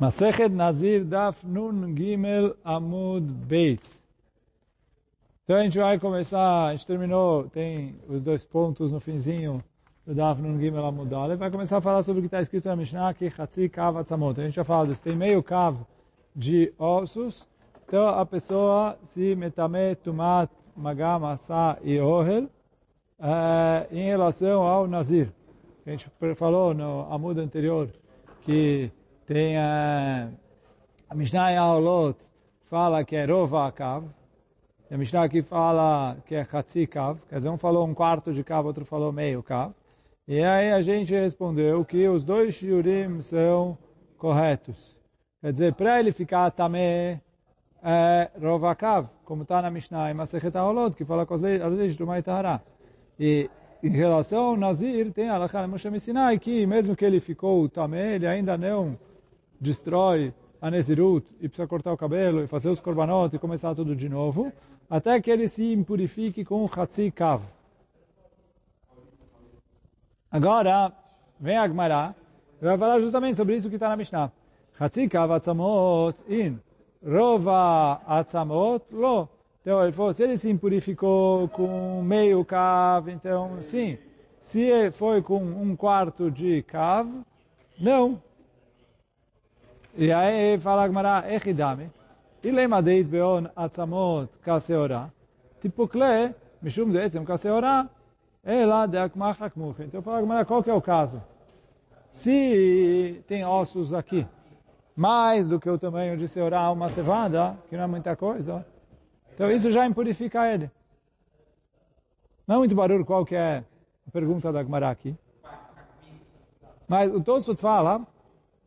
Masechet Nazir Daf Nun Gimel Amud Beit. Então a gente vai começar, a gente terminou, tem os dois pontos no finzinho do Daf Nun Gimel Amud Aleph, vai começar a falar sobre o que está escrito na Mishnah aqui, Hatzi Kav Atzamot. A gente já falou disso, tem meio cav de ossos, então a pessoa se metame tumat magam asa e ohel uh, em relação ao Nazir. A gente falou no Amud anterior que tem a, a Mishnah Yaolot fala que é Rova Akav. A Mishnah aqui fala que é Hatzi Kav. Quer dizer, um falou um quarto de Kav, outro falou meio Kav. E aí a gente respondeu que os dois shiurim são corretos. Quer dizer, para ele ficar também é Rova Kav, como está na Mishnah em Masechet Yaolot, que fala com as leis do Maitahara. E em relação ao Nazir, tem a Alachá Moshe Sinai que mesmo que ele ficou também, ele ainda não destrói a Nezirut e precisa cortar o cabelo e fazer os korbanot e começar tudo de novo, até que ele se impurifique com o Hatzi Kav. Agora, vem a Gemara e vai falar justamente sobre isso que está na Mishnah. Hatzi Kav Atzamot in Rova Atzamot Lo. Então, ele falou, se ele se impurificou com meio Kav, então, sim. Se foi com um quarto de Kav, não. E aí fala a Gemara, Echidame, Ilema deit beon atzamot kaseora, tipo kle, mishum deetzem kaseora, ela de akmach akmuche. Então fala a Gemara, qual que é o caso? Se tem ossos aqui, mais do que o tamanho de seorá uma cevada, que não é muita coisa, então isso já impurifica ele. Não é muito barulho qual que é a pergunta da Gemara aqui. Mas o Tosfot fala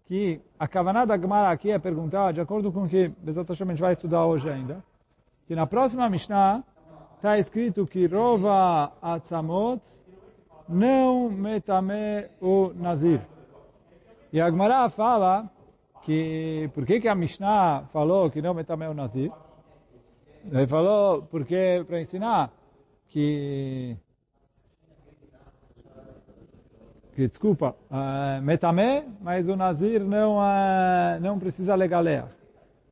que a Kavaná da Gemara aqui é perguntar, de acordo com o que Bezat a gente vai estudar hoje ainda, que na próxima Mishnah está escrito que Rova Atzamot não metame o Nazir. E a Gemara fala que, por que, que a Mishnah falou que não metame o Nazir? Ele falou, porque, para ensinar que que desculpa, uh, metamé, mas o nazir não uh, não precisa legalear.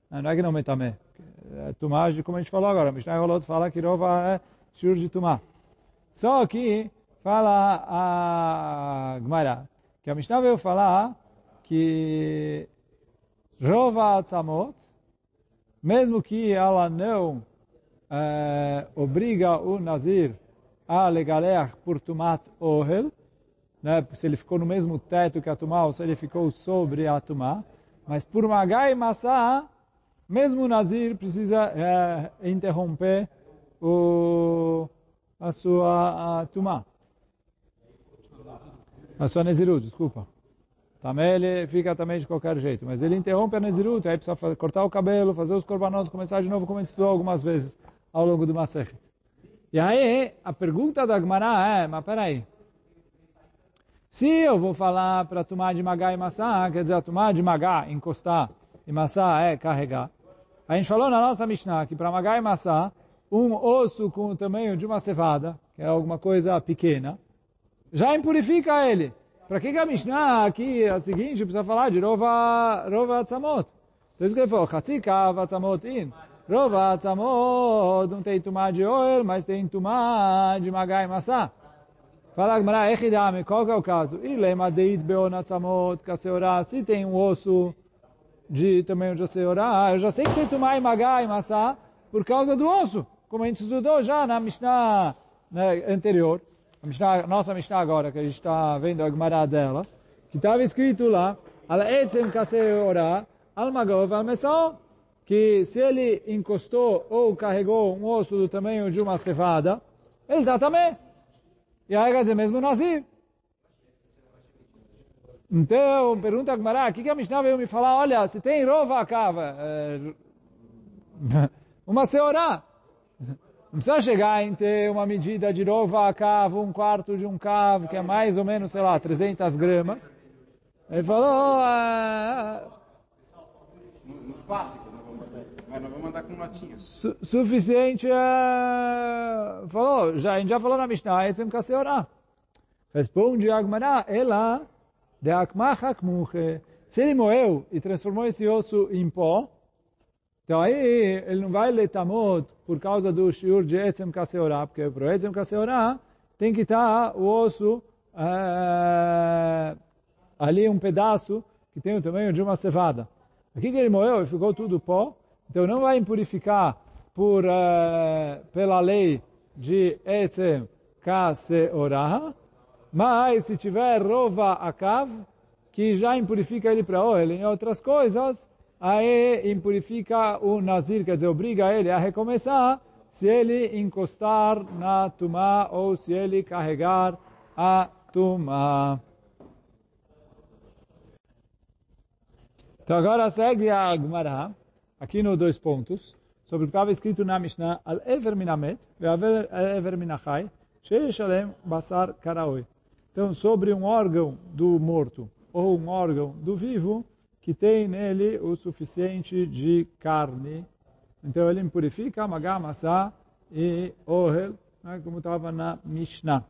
Não é que não metamé. É tumá, como a gente falou agora, Mishnah Rolot fala que rova é shur de. Só que fala a Gemara, que a Mishnah veio falar que rova atzamot, mesmo que ela não uh, obriga o nazir a legalear por tumat ohel, né, se ele ficou no mesmo teto que a Tumá, ou se ele ficou sobre a Tumá. Mas por Magai e Massá, mesmo o Nazir precisa é, interromper o, a sua a Tumá. A sua Nezirut, desculpa. Também ele fica também de qualquer jeito. Mas ele interrompe a Nezirut, aí precisa fazer, cortar o cabelo, fazer os korbanot, começar de novo, como gente estudou algumas vezes ao longo do Masechet. E aí, a pergunta da Gemara é, mas peraí, se eu vou falar para tomar de magá e maçã, quer dizer, tomar de magá, encostar, e maçã é carregar. A gente falou na nossa Mishnah que para magá e maçã, um osso com o tamanho de uma cevada, que é alguma coisa pequena, já impurifica ele. Para que, a Mishnah aqui, a seguinte, precisa falar de rova, rova atzamot? Então isso que ele falou, chatzikav atzamot in. Rova atzamot, não tem tumá de oil, mas tem tumá de magá e maçã. Fala Gmará, Echidame, qual que é o caso? Ilema deit beonatzamot kaseorá, se tem um osso de tamanho de seorá, eu já sei que tem tumai magá e massá por causa do osso, como a gente estudou já na Mishnah né, anterior, a Mishnah, nossa Mishnah agora, que a gente está vendo a Gmará dela, que estava escrito lá, ala etzem kaseorá, almagov que se ele encostou ou carregou um osso do tamanho de uma cevada, ele dá também. E aí quer dizer, mesmo Nazir. Então, pergunta a Gmará, o que, que a Mishnah veio me falar? Olha, se tem rova cava, é, uma seorá, não precisa chegar em ter uma medida de rova cava, um quarto de um cavo, que é mais ou menos, sei lá, 300 gramas. Ele falou... Ah, Nos clássicos, mas vamos andar com notinhas. Su suficiente, uh, falou, já, a gente já falou na Mishnah, etzem kaseorá. Responde Agmará, ela de akmach akmuche. Se ele moeu e transformou esse osso em pó, então aí ele não vai letamot por causa do shiur de etzem kaseorá, porque para etzem kaseorá tem que estar o osso é, ali um pedaço que tem o tamanho de uma cevada. Aqui que ele moeu e ficou tudo pó, então não vai impurificar por, é, pela lei de etzem kaseorá, mas se tiver rova akav, que já impurifica ele para oil em outras coisas, aí impurifica o nazir, quer dizer, obriga ele a recomeçar se ele encostar na tumá ou se ele carregar a tumá. Então agora segue a Gemara, aqui nos dois pontos, sobre o que estava escrito na Mishnah, Al-Ever Minamet, Al-Ever Minachai, Sheishalem Basar Karaoi. Então, sobre um órgão do morto ou um órgão do vivo que tem nele o suficiente de carne. Então, ele impurifica magamasa e ohel, né, como estava na Mishnah.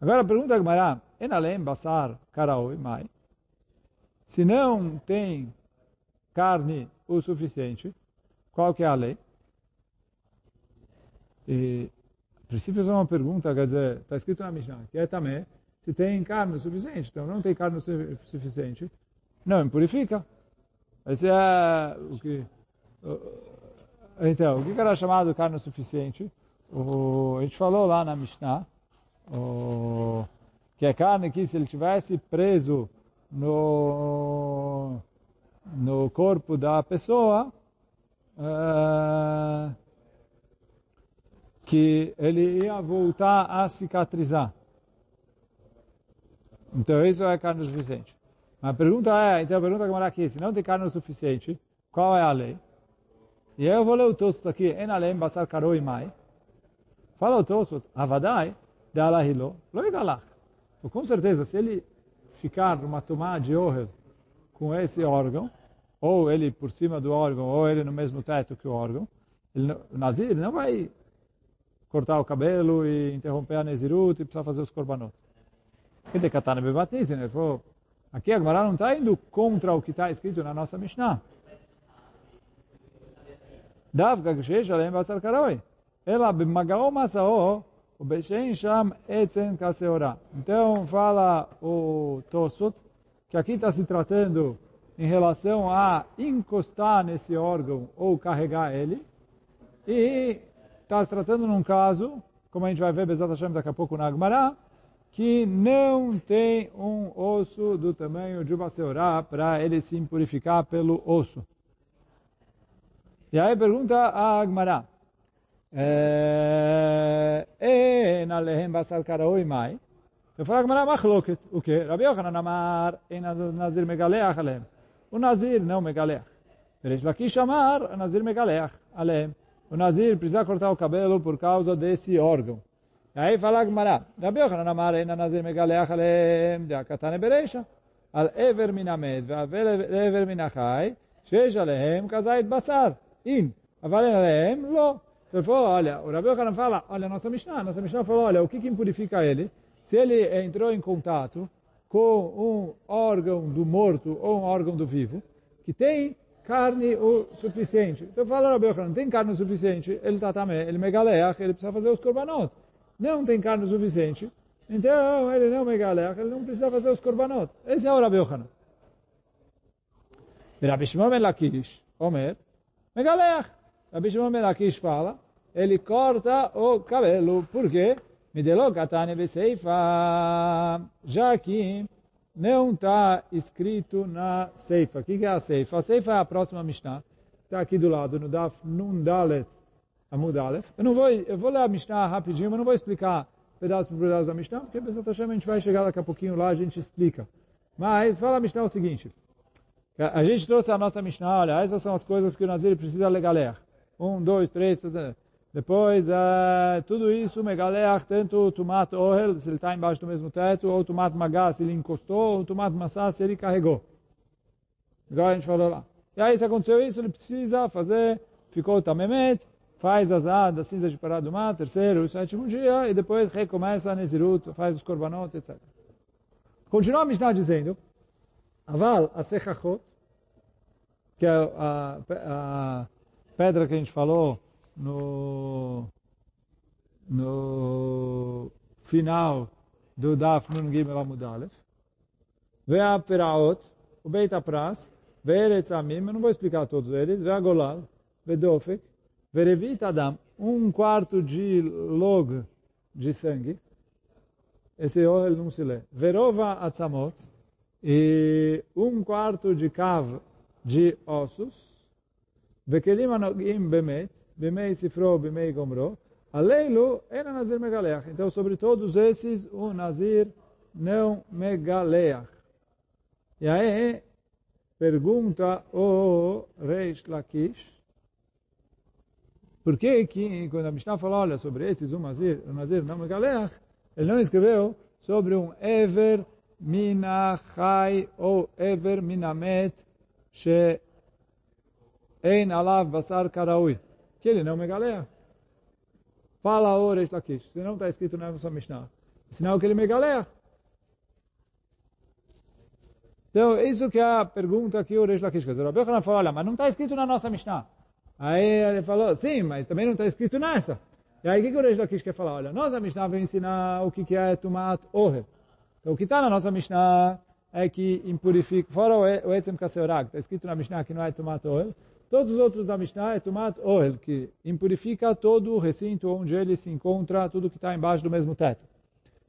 Agora, pergunta a Gemara, enalem basar karaoi mai? Se não tem carne o suficiente, qual que é a lei? E a princípio é uma pergunta, quer dizer, está escrito na Mishnah, que é também se tem carne suficiente. Então, não tem carne suficiente, não impurifica. Esse é o que... Então, o que era chamado carne suficiente? O, a gente falou lá na Mishnah, o, que é carne que se ele tivesse preso no, no corpo da pessoa, uh, que ele ia voltar a cicatrizar. Então isso é carne suficiente. A pergunta é, então a pergunta que mora aqui, se não tem carne suficiente, qual é a lei? E eu vou ler o Tosfot aqui, en alem basar karoi mai. Fala o Tosfot, avadai, de alahilo, lo igalach. Com certeza, se ele ficar numa tomada de orel com esse órgão, ou ele por cima do órgão, ou ele no mesmo teto que o órgão, ele, o Nazir não vai cortar o cabelo e interromper a Nezirut e precisar fazer os korbanot. Que de katana bebatnitin, ele falou, aqui a Gemara não está indo contra o que está escrito na nossa Mishnah. דווקא כשיש עליהם בשר קרוי, אלא במגעו מסעו ובשאין שם עצם כשעורה. Então fala o Tosot que aqui está se tratando em relação a encostar nesse órgão ou carregar ele, e está se tratando num caso, como a gente vai ver exatamente daqui a pouco na Agmará, que não tem um osso do tamanho de uma seorá para ele se impurificar pelo osso. E aí pergunta a Agmará, é, Eina lehem basar karaoi mai, כראוי מאי? יפה הגמרא מחלוקת, אוקיי, רבי יוחנן אמר, אין נזיר מגלח עליהם. הוא נזיר, não מגלח. וריש לקיש אמר, הנזיר מגלח עליהם. o Nazir precisa cortar o cabelo por causa desse órgão. E aí fala a Gemara, Rabi Yochanan amar ena Nazir megaleach aleem de akatane bereisha, al ever min amed ve'avel ever min achai, שיש עליהם כזית בשר, אין, אבל עליהם לא. Então ele falou, olha, o Rabi Yochanan fala, olha, nossa Mishnah, nossa Mishnah falou, olha, o que, que impurifica ele? Se ele entrou em contato com um órgão do morto ou um órgão do vivo, que tem carne o suficiente. Então fala Rabi não tem carne suficiente, ele está também, ele megaleach, ele precisa fazer os korbanot. Não tem carne suficiente, então ele não megaleach, ele não precisa fazer os korbanot. Esse é o Rabi Yochanan. Rabi Shimon ben Lakish, Omer, megaleach. Rabi Shimon ben Lakish fala, ele corta o cabelo, por quê? Já que não está escrito na Seifa. O que é a Seifa? A Seifa é a próxima Mishnah. Está aqui do lado, no Daf Nun Dalet Amud. Eu, não vou, eu vou ler a Mishnah rapidinho, mas não vou explicar pedaço por pedaço da Mishnah, porque Pesach Hashem a gente vai chegar daqui a pouquinho lá, a gente explica. Mas fala a Mishnah o seguinte. A gente trouxe a nossa Mishnah, olha, essas são as coisas que o Nazir precisa legaler. Um, dois, três, depois, uh, tudo isso, megaleach, tanto o tomate ohel, se ele está embaixo do mesmo teto, ou o tomate magá, se ele encostou, ou o tomate maçã, se ele carregou. Igual a gente falou lá. E aí, se aconteceu isso, ele precisa fazer, ficou tamemet, faz azar da cinza de parado do mar, terceiro sétimo dia, e depois recomeça a Nezirut, faz os korbanot, etc. Continua a Mishnah dizendo, Aval, a Sechachot, que é a, a, pedra que a gente falou no, no final do Daf Nun Gimel Amud Aleph, Vea Peraot, o Beit Apras, Ve'eretz Amim, eu não vou explicar todos eles, Vea Golal, Vedofek, Verevit Adam, um quarto de log de sangue, esse oil não se lê, Verova Atzamot, e um quarto de cav de ossos, Vekelim Anogim Bemet, Bemei Sifro, Bemei Gomro, Aleilu era Nazir Megaleach. Então, sobre todos esses, o Nazir não megaleach. E aí, pergunta o Reish Lakish, por que que, quando a Mishnah fala, olha, sobre esses, o Nazir, o Nazir não megaleach, ele não escreveu sobre um Ever Minachai ou Ever Minamet, Ein alav basar karaui. Que ele não megaleia. Fala o Reish Lakish. Se não está escrito na nossa Mishnah. Sinal que ele megaleia. Então, isso que é a pergunta que o Reish Lakish fez. O Rabbi Yochanan falou, olha, mas não está escrito na nossa Mishnah. Aí ele falou, sim, mas também não está escrito nessa. E aí o que, que o Reish Lakish quer falar? Olha, nossa Mishnah vem ensinar o que, que é Tumat Ohel. Então, o que está na nossa Mishnah é que impurifica, fora o Etzem Kaseorag, está escrito na Mishnah que não é Tumat Ohel, Todos os outros da Mishnah é Tumat Ohel, que impurifica todo o recinto onde ele se encontra, tudo que está embaixo do mesmo teto.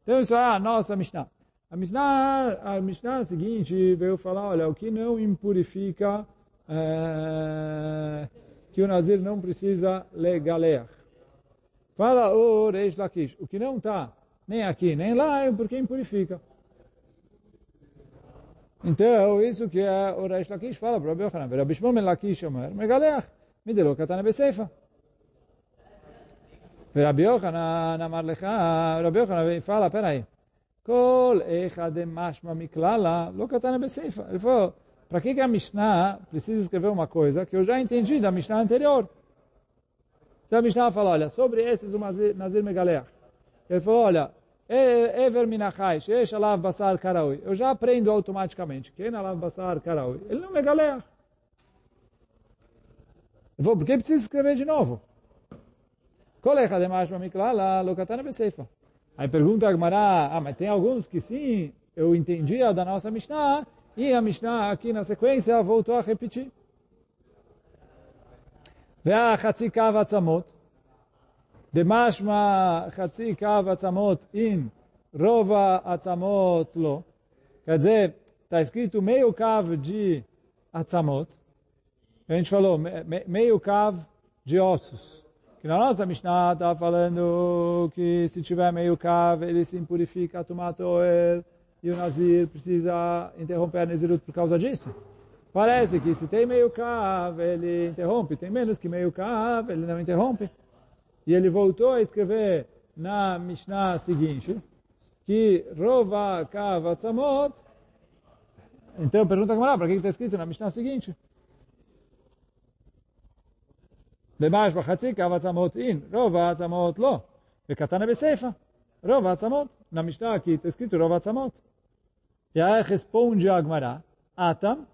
Então isso é a nossa Mishnah. A Mishnah, a Mishnah seguinte veio falar, olha, o que não impurifica, é, que o Nazir não precisa legalear. Fala o Reish Lakish, o que não está nem aqui nem lá é porque impurifica. Então, isso que é o Reish Lakish fala para o Rabbi Yochanan. Rabbi Shmuel ben Lakish אומר, מגלח, מדלא קטן בסיפא. ורבי יוחנן אמר לך, רבי יוחנן fala, peraí, כל אחד משמע מכללה לא קטן בסיפא. Ele falou, para que, que a Mishnah precisa escrever uma coisa que eu já entendi da Mishnah anterior? Então a Mishnah fala, olha, sobre esses o Nazir Megaleach. Ele falou, olha, Ever minachai, sheesh alav basar karaui. Eu já aprendo automaticamente. Quem alav basar karaui? Ele não me galera. Eu vou, por que precisa escrever de novo? Kolecha de mashma miklala lokatana beseifa. Aí pergunta a Gemara, ah, mas tem alguns que sim, eu entendia da nossa Mishnah, e a Mishnah aqui na sequência voltou a repetir. Ve'a chatzikav atzamot. דמשמע חצי קו עצמות אין, רוב העצמות לא. Quer dizer, está escrito meio cavo de atzamot. A gente falou, meio cavo de ossos. Que na nossa Mishnah está falando que se tiver meio cavo, ele se impurifica, tomar oel, e o Nazir precisa interromper a Nezirut por causa disso. Parece que se tem meio cavo, ele interrompe. Tem menos que meio cavo, ele não interrompe. E ele voltou a escrever na Mishnah seguinte que Rova Kavatzamot. Então pergunta a Gamara, para que está escrito na Mishnah seguinte? Demais Bachatzi Kavatzamot in, Rova tzamot lo. E Vekatana Beseifa, Rova tzamot Na Mishnah aqui está escrito Rova tzamot. E aí responde a Gamara, Atam,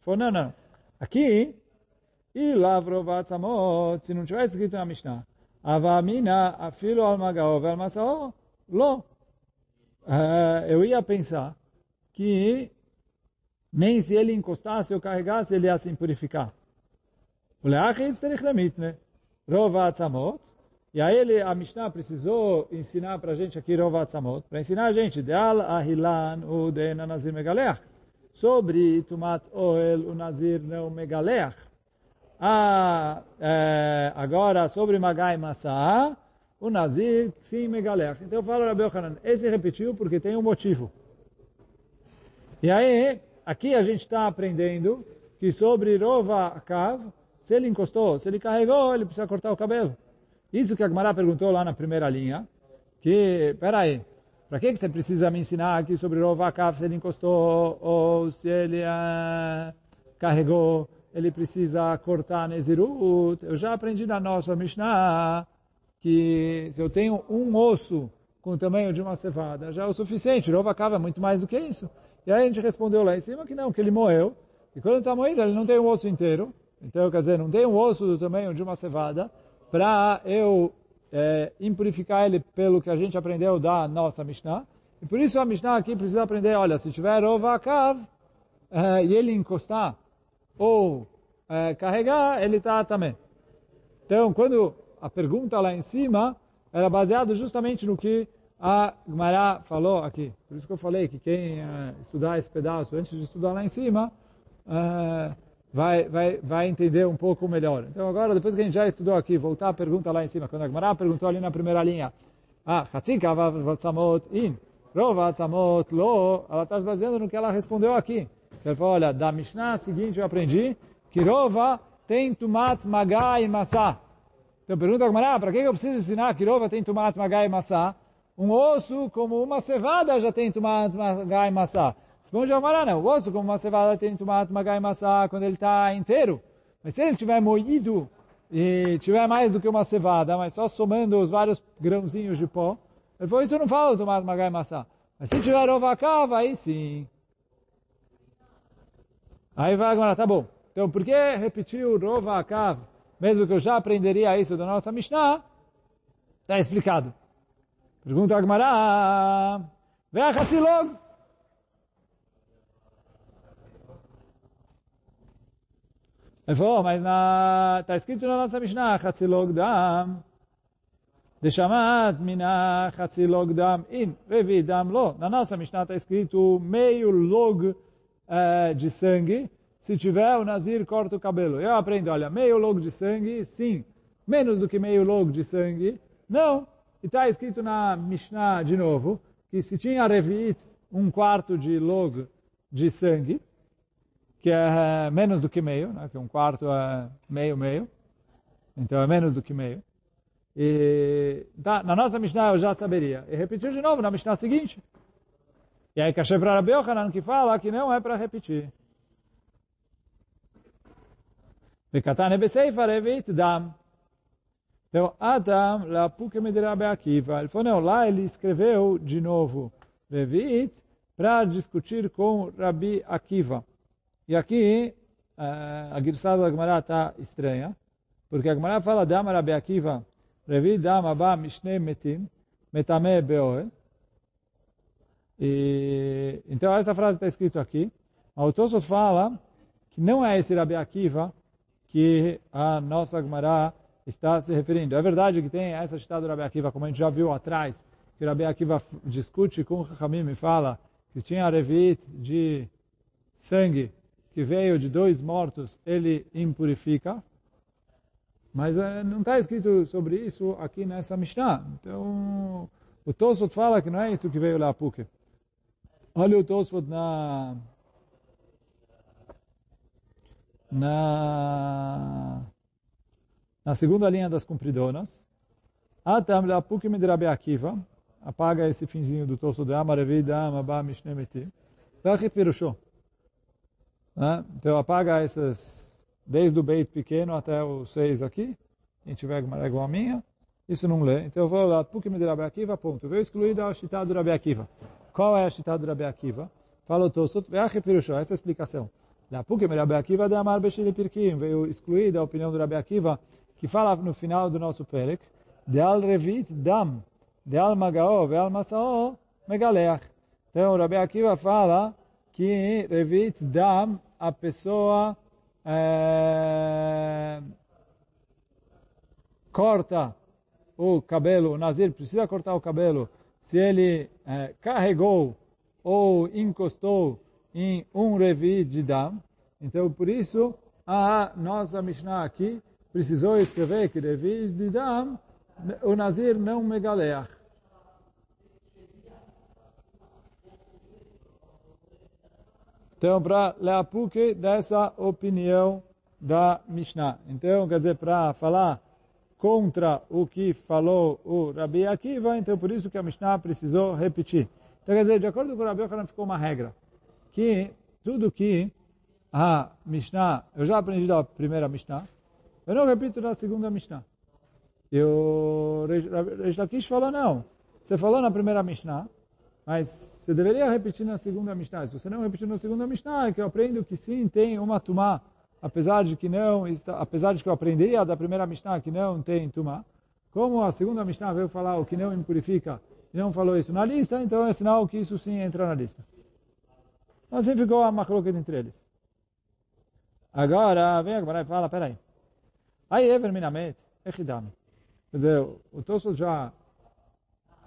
falou, não, não, aqui, e Lavrova tzamot. se não tivesse escrito na Mishnah, Avamina, afilo al magao vel masao, lo. Eu ia pensar que nem se ele encostasse ou carregasse, ele ia se purificar. O leachit terich lemitne. Rova atzamot. E aí ele, a Mishnah precisou ensinar para a gente aqui Rova atzamot, para ensinar a gente de al ahilan u de nazir megaleach. Sobre tumat oel, o nazir não megaleach. Ah, é, agora, sobre Magai Massá, o Nazir, sim, Megalech. Então eu falo, Rabi Yochanan, esse repetiu porque tem um motivo. E aí, aqui a gente está aprendendo que sobre Rova Kav, se ele encostou, se ele carregou, ele precisa cortar o cabelo. Isso que a Gemara perguntou lá na primeira linha, que, peraí, para que, você precisa me ensinar aqui sobre Rova Kav, se ele encostou ou se ele uh, carregou? Ele precisa cortar Nezirut. Eu já aprendi na nossa Mishnah que se eu tenho um osso com o tamanho de uma cevada, já é o suficiente. Rova é muito mais do que isso. E aí a gente respondeu lá em cima que não, que ele morreu. E quando está moído, ele não tem um osso inteiro. Então, quer dizer, não tem um osso do tamanho de uma cevada para eu é, impurificar ele pelo que a gente aprendeu da nossa Mishnah. E por isso a Mishnah aqui precisa aprender, olha, se tiver ovakav é, e ele encostar ou é, carregar, ele está também. Então, quando a pergunta lá em cima era baseada justamente no que a Gmará falou aqui. Por isso que eu falei que quem uh, estudar esse pedaço antes de estudar lá em cima, uh, vai, vai, vai entender um pouco melhor. Então agora, depois que a gente já estudou aqui, voltar a pergunta lá em cima. Quando a Gmará perguntou ali na primeira linha, ah, in, lo, ela está se baseando no que ela respondeu aqui. Ela falou, olha, da Mishnah seguinte eu aprendi que rova tem tumat magá e massá. Então pergunta a Gmará, para que eu preciso ensinar que tem tumat magá e massá? Um osso como uma cevada já tem tomate, magai e maçã. Responde a Marana, o osso como uma cevada tem tomate, magai e maçã quando ele está inteiro. Mas se ele tiver moído e tiver mais do que uma cevada, mas só somando os vários grãozinhos de pó, ele falou, isso eu não falo tomate, magai e maçã. Mas se tiver ovacava, aí sim. Aí vai agora, tá bom. Então, por que repetir o rovakav? Mesmo que eu já aprenderia isso da nossa Mishnah, está explicado. Pergunta a Agmará. Vem a Hatzilog. Ele falou, mas está escrito na nossa Mishnah, Hatzilog Dam. Deshamat mina Hatzilog Dam in Revi Dam lo. Na nossa Mishnah está escrito meio log uh, de sangue. Se tiver, o Nazir corta o cabelo. Eu aprendo, olha, meio log de sangue, sim. Menos do que meio log de sangue, não. E está escrito na Mishnah, de novo, que se tinha revit, um quarto de log de sangue, que é eh, menos do que meio, né? que um quarto é meio, meio, então é menos do que meio. E tá, na nossa Mishnah eu já saberia. E repetiu de novo na Mishnah seguinte. E aí Kashem para Rabi Yochanan que fala que não é para repetir. Então, Adam, lá Pukem de Rabi Akiva, ele falou, não, lá ele escreveu de novo Revit para discutir com Rabi Akiva. E aqui, uh, a Girsada da Gemara está estranha, porque a Gemara fala, Dama Rabi Akiva, Revit Dama Ba Mishne Metim, Metame Beoel. E, então, essa frase está escrita aqui. O Tosot fala que não é esse Rabi Akiva que a nossa Gemara está se referindo. É verdade que tem essa citada do Rabi Akiva, como a gente já viu atrás, que o Rabi Akiva discute com o Hamim e fala que tinha revit de sangue que veio de dois mortos, ele impurifica. Mas é, não está escrito sobre isso aqui nessa Mishnah. Então, o Tosfot fala que não é isso que veio lá a Puke. Olha o Tosfot na... Na na segunda linha das compridonas, Atam leapukim de Akiva, apaga esse finzinho do torso de Amarevi Ba Mishnemeti, Vachi Pirushó. Então apaga essas, desde o beit pequeno até o seis aqui, quem tiver uma igual a minha, isso não lê. Então eu vou lá, Pukim de Akiva, ponto. Veio excluída a Shitá do Akiva. Qual é a Shitá do Rabi Akiva? Fala o Tosot, Vachi Pirushó, essa é a explicação. La Pukim Rabi Akiva de Amar Beshili Pirkim, veio excluída a opinião do Rabi Akiva, que fala no final do nosso perek, de al revit dam, de al magao ve al masao megaleach. Então, o Rabi Akiva fala que revit dam, a pessoa é, corta o cabelo, o nazir precisa cortar o cabelo se ele é, carregou ou encostou em um revit de dam. Então, por isso, a nossa Mishnah aqui precisou escrever que devido de Dam, o Nazir não megaleach. Então, para Leapuke, dessa opinião da Mishnah. Então, quer dizer, para falar contra o que falou o Rabi Akiva, então por isso que a Mishnah precisou repetir. Então, quer dizer, de acordo com o Rabi Akiva, ficou uma regra, que tudo que a Mishnah, eu já aprendi da primeira Mishnah, eu não repito na segunda Mishnah. E o Reish falou, não. Você falou na primeira Mishnah, Mas você deveria repetir na segunda Mishnah. Se você não repetir na segunda Mishnah, é que eu aprendo que sim, tem uma tumá, apesar de que não, apesar de que eu aprenderia da primeira Mishnah que não tem tumá. Como a segunda Mishnah veio falar o que não impurifica e não falou isso na lista, então é sinal que isso sim entra na lista. Assim ficou a macroca entre eles. Agora, vem agora e fala, peraí. Aí, Ever Minamet, Echidami. Quer dizer, o Tosso já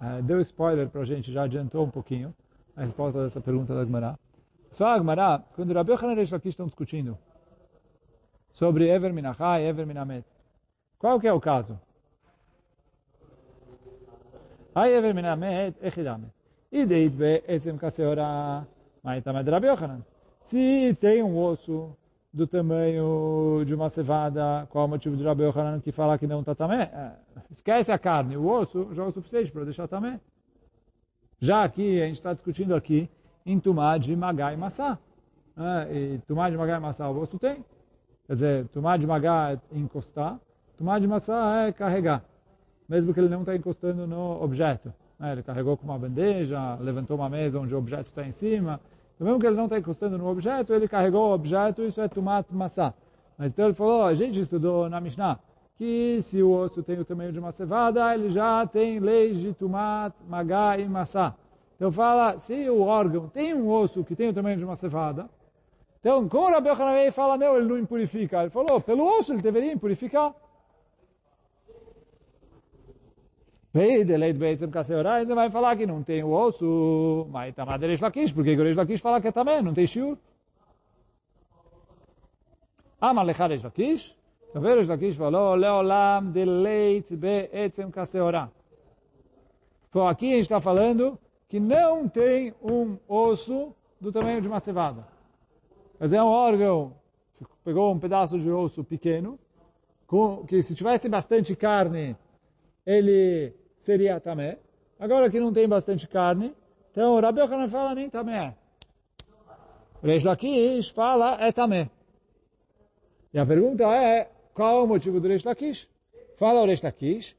uh, deu spoiler para a gente, já adiantou um pouquinho a resposta dessa pergunta da Gmará. Só a Gmará, quando Rabi Yochanan e Lakish estão discutindo sobre Ever Minachai Ever Minamet, qual que é o caso? Aí Ever Minamet, Echidami. E deit be Esem Kaseora, Maitamed Rabi Yochanan. Se tem um osso do tamanho de uma cevada, qual é o motivo de Rabi Yohanan que fala que não está também? É, esquece a carne, o osso já é o suficiente para deixar também. Já aqui, a gente está discutindo aqui em Tumá de Magá e Massá. É, e Tumá de Magá e Massá o osso tem. Quer dizer, Tumá de Magá é encostar, Tumá de Massá é carregar. Mesmo que ele não está encostando no objeto. É, ele carregou com uma bandeja, levantou uma mesa onde o objeto está em cima, então, mesmo que ele não está encostando no objeto, ele carregou o objeto, isso é tumat massá. Mas então ele falou, a gente estudou na Mishnah, que se o osso tem o tamanho de uma cevada, ele já tem leis de tumat, magá e massá. Então fala, se o órgão tem um osso que tem o tamanho de uma cevada, então como Rabi Yochanan fala, não, ele não impurifica. Ele falou, pelo osso ele deveria impurificar. Veideleid Beitzem Kaseorai, você vai falar que não tem o osso, mas tá Resh Lakish, porque o Resh Lakish fala que é também, não tem shiur. Amar Lecha Resh Lakish, então Resh Lakish falou, Leolam Deleit Beitzem Kaseorá. Então aqui a gente está falando que não tem um osso do tamanho de uma cevada. Dizer, é um órgão, pegou um pedaço de osso pequeno, com, que se tivesse bastante carne, ele seria tamé. Agora que não tem bastante carne, então o Rabi Yochanan fala nem tamé. Reish Lakish fala é tamé. E a pergunta é, qual é o motivo do Reish Lakish? Fala o Reish Lakish,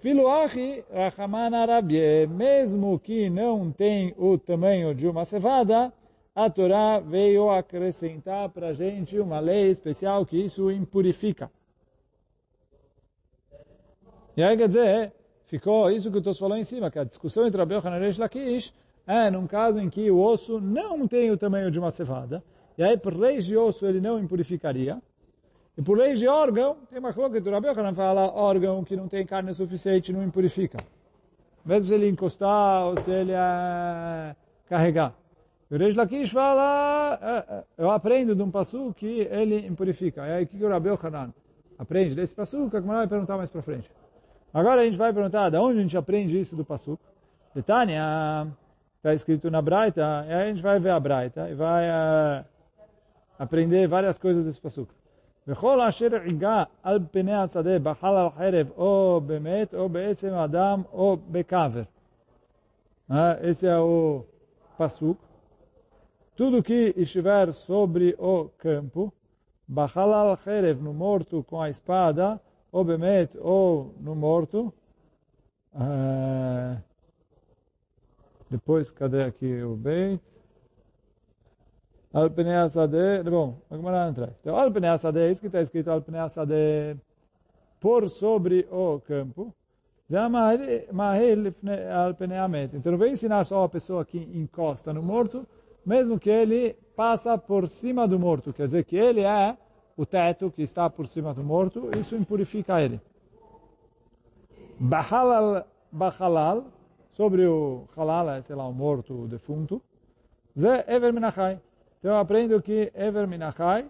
Filo achi rachamana rabie, mesmo que não tem o tamanho de uma cevada, a Torá veio acrescentar para a gente uma lei especial que isso impurifica. E aí quer dizer, ficou isso que eu estou falando em cima, que a discussão entre Rabi Yochanan e Lakish é num caso em que o osso não tem o tamanho de uma cevada, e aí por leis de osso ele não impurificaria, e por leis de órgão, tem uma coisa que o Rabi Yochanan fala, órgão que não tem carne suficiente não impurifica. Mesmo se ele encostar ou se ele é, carregar. O Reish Lakish fala, é, é, eu aprendo de um passo que ele impurifica. E aí o que o Rabi Yochanan aprende desse passo, que a vai perguntar mais para frente. Agora a gente vai perguntar de onde a gente aprende isso do Pasuk. De Tânia, está escrito na Braita, e aí a gente vai ver a Braita e vai uh, aprender várias coisas desse Pasuk. וכל אשר עיגה על פני השדה בחל על חרב או במת או בעצם אדם או בקבר. Esse é o Pasuk. Tudo que estiver sobre o campo, Bachal al-Herev, no morto com a espada, ou bemet, ou no morto. Uh, depois, cadê aqui o beit? Alpnei bom, vamos lá atrás. Então, Alpnei Asade, isso que está escrito Alpnei por sobre o campo. Então, não vem ensinar só a pessoa que encosta no morto, mesmo que ele passa por cima do morto. Quer dizer que ele é o teto que está por cima do morto, isso impurifica ele. Bahalal, bahalal sobre o halal, é, sei lá, o morto, o defunto, Zé Ever Minachai. Então eu aprendo que Ever Minachai,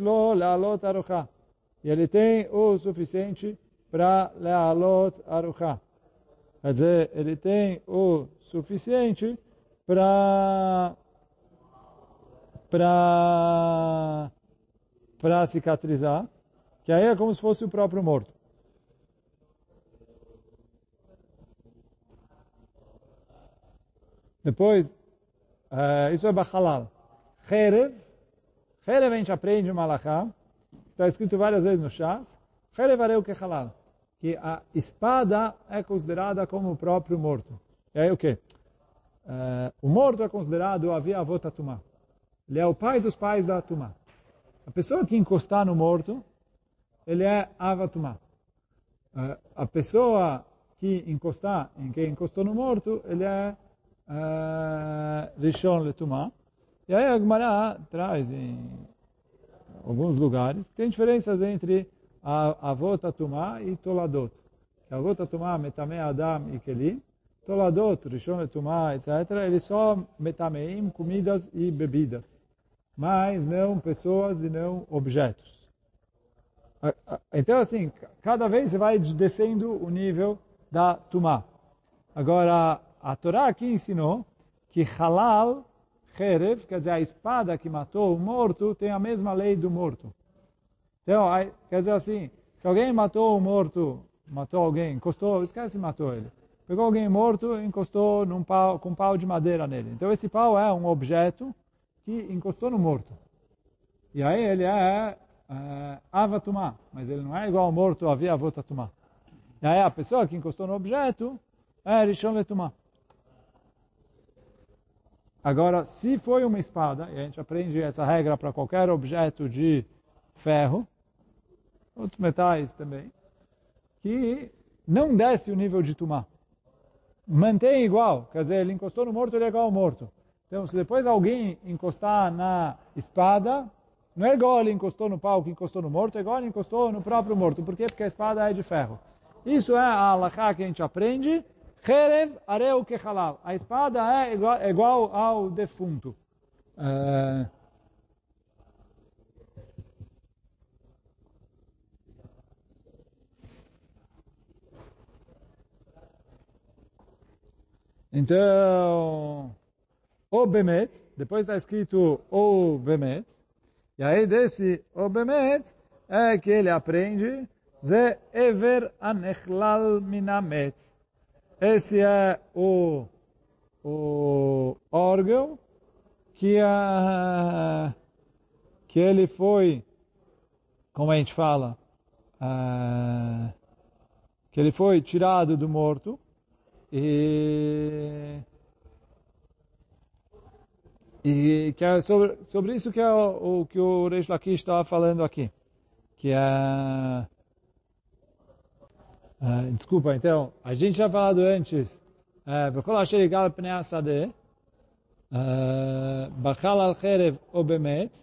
lo lealot aruchá. E ele tem o suficiente para lealot aruchá. Quer dizer, ele tem o suficiente para para para cicatrizar, que aí é como se fosse o próprio morto. Depois, uh, isso é Bachalal. Cherev, Cherev a gente aprende o Malachá, está escrito várias vezes no chás, Cherev areu que halal, que a espada é considerada como o próprio morto. E aí o quê? Uh, o morto é considerado avia avô tumá. Ele é o pai dos pais da tumá. A pessoa que encostar no morto, ele é avatumá. Uh, a pessoa que encostar em quem encostou no morto, ele é uh, Rishon Letumá. E aí a Gemara traz em alguns lugares tem diferenças entre a avô tumá e toladot. A avô tumá, metame Adam e Kelim, Toladot, Rishon Letumá, etc., eles só metameim, comidas e bebidas, mas não pessoas e não objetos. Então, assim, cada vez você vai descendo o nível da Tumá. Agora, a Torá aqui ensinou que halal, cherev, quer dizer, a espada que matou o morto, tem a mesma lei do morto. Então, quer dizer assim, se alguém matou o morto, matou alguém, encostou, esquece, matou ele pegou alguém morto e encostou pau, com um pau de madeira nele. Então esse pau é um objeto que encostou no morto. E aí ele é, é avatumá, mas ele não é igual ao morto havia avotatumá. E aí a pessoa que encostou no objeto é rishon letumá. Agora, se foi uma espada, e a gente aprende essa regra para qualquer objeto de ferro, outros metais também, que não desce o nível de tumá mantém igual, quer dizer, ele encostou no morto, ele é igual ao morto. Então, se depois alguém encostar na espada, não é igual ele encostou no pau que encostou no morto, é igual ele encostou no próprio morto. Por quê? Porque a espada é de ferro. Isso é a alahá que a gente aprende. Cherev areu kechalal. A espada é igual, é igual ao defunto. Uh, Então, o Bemet, depois está escrito o Bemet, e aí desse o Bemet é que ele aprende Ze Ever Anechlal Minamet. Esse é o, o órgão que, a, que ele foi, como a gente fala, a, que ele foi tirado do morto, e, e que é sobre, sobre isso que é o, o que o Reish Lakish estava falando aqui. Que é... Uh, desculpa, então, a gente já falado antes, וכל אשר יגע על פני השדה, בחל על חרב או באמת,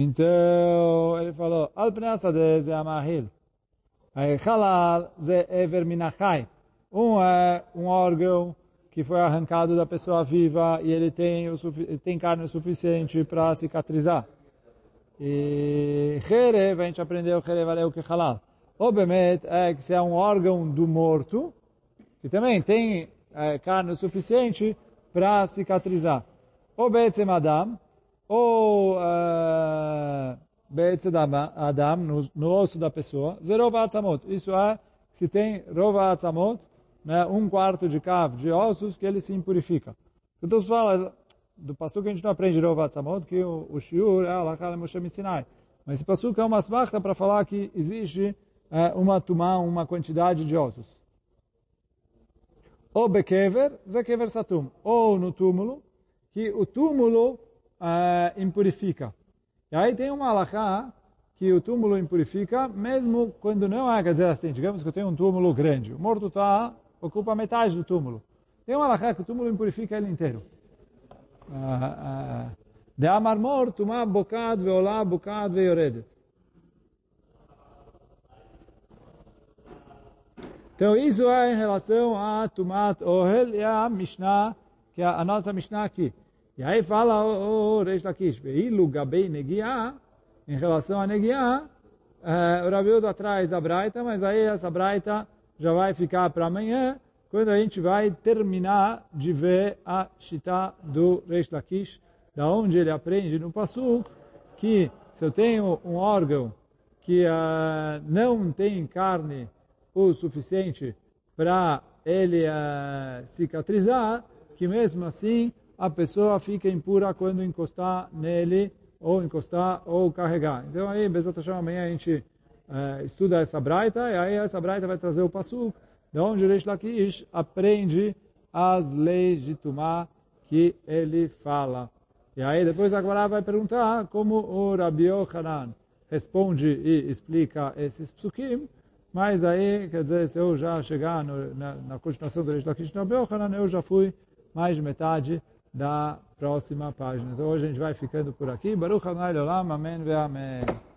então ele falou, al pnei השדה זה המאהיל. חלל זה עבר מן החי. Um é um órgão que foi arrancado da pessoa viva e ele tem, o, tem carne suficiente para cicatrizar. E Herev, a gente aprendeu Herev que halal. Obviamente é que se é um órgão do morto, que também tem é, carne suficiente para cicatrizar. Ou Betzem Adam, ou uh, Betzem Adam, no, no osso da pessoa, Zerova Atzamot. Isso é, se tem Rova Atzamot, né, um quarto de cavo de ossos que ele se impurifica. Então se fala do passo que a gente não aprende de Rovatzamot, que o, o shiur é Alakal Moshe Sinai. Mas esse passo é uma asbachta para falar que existe é, uma tumá, uma quantidade de ossos. Ou bekever, zekever satum. Ou no túmulo, que o túmulo é, impurifica. E aí tem uma alahá que o túmulo impurifica, mesmo quando não é, quer dizer assim, digamos que eu tenho um túmulo grande, o morto está ocupa metade do túmulo. Tem uma alahá que o túmulo impurifica ele inteiro. De amar mor, tumá bocad veolá, bocad veioredet. Então isso é em relação a Tumat Ohel e a Mishnah, que é a nossa Mishnah aqui. E aí fala o Reish Lakish, Veilu gabei negiah, em relação a negiah, o Rabiudo atrás a Braita, mas aí essa Braita já vai ficar para amanhã, quando a gente vai terminar de ver a Shita do Reish Lakish, da onde ele aprende no Pasuk, que se eu tenho um órgão que uh, não tem carne o suficiente para ele uh, cicatrizar, que mesmo assim a pessoa fica impura quando encostar nele, ou encostar, ou carregar. Então aí, Bezat Hashem, amanhã a gente uh, estuda essa braita, e aí essa braita vai trazer o pasuk, de onde Reish Lakish aprende as leis de Tumá que ele fala. E aí depois a Gemara vai perguntar como o Rabi Yochanan responde e explica esses psukim, mas aí, quer dizer, se eu já chegar no, na, na continuação do Reish Lakish Rabi Yochanan, eu já fui mais de metade da próxima página. Então hoje a gente vai ficando por aqui. Baruch Hanai Olam, Amém ve Amém.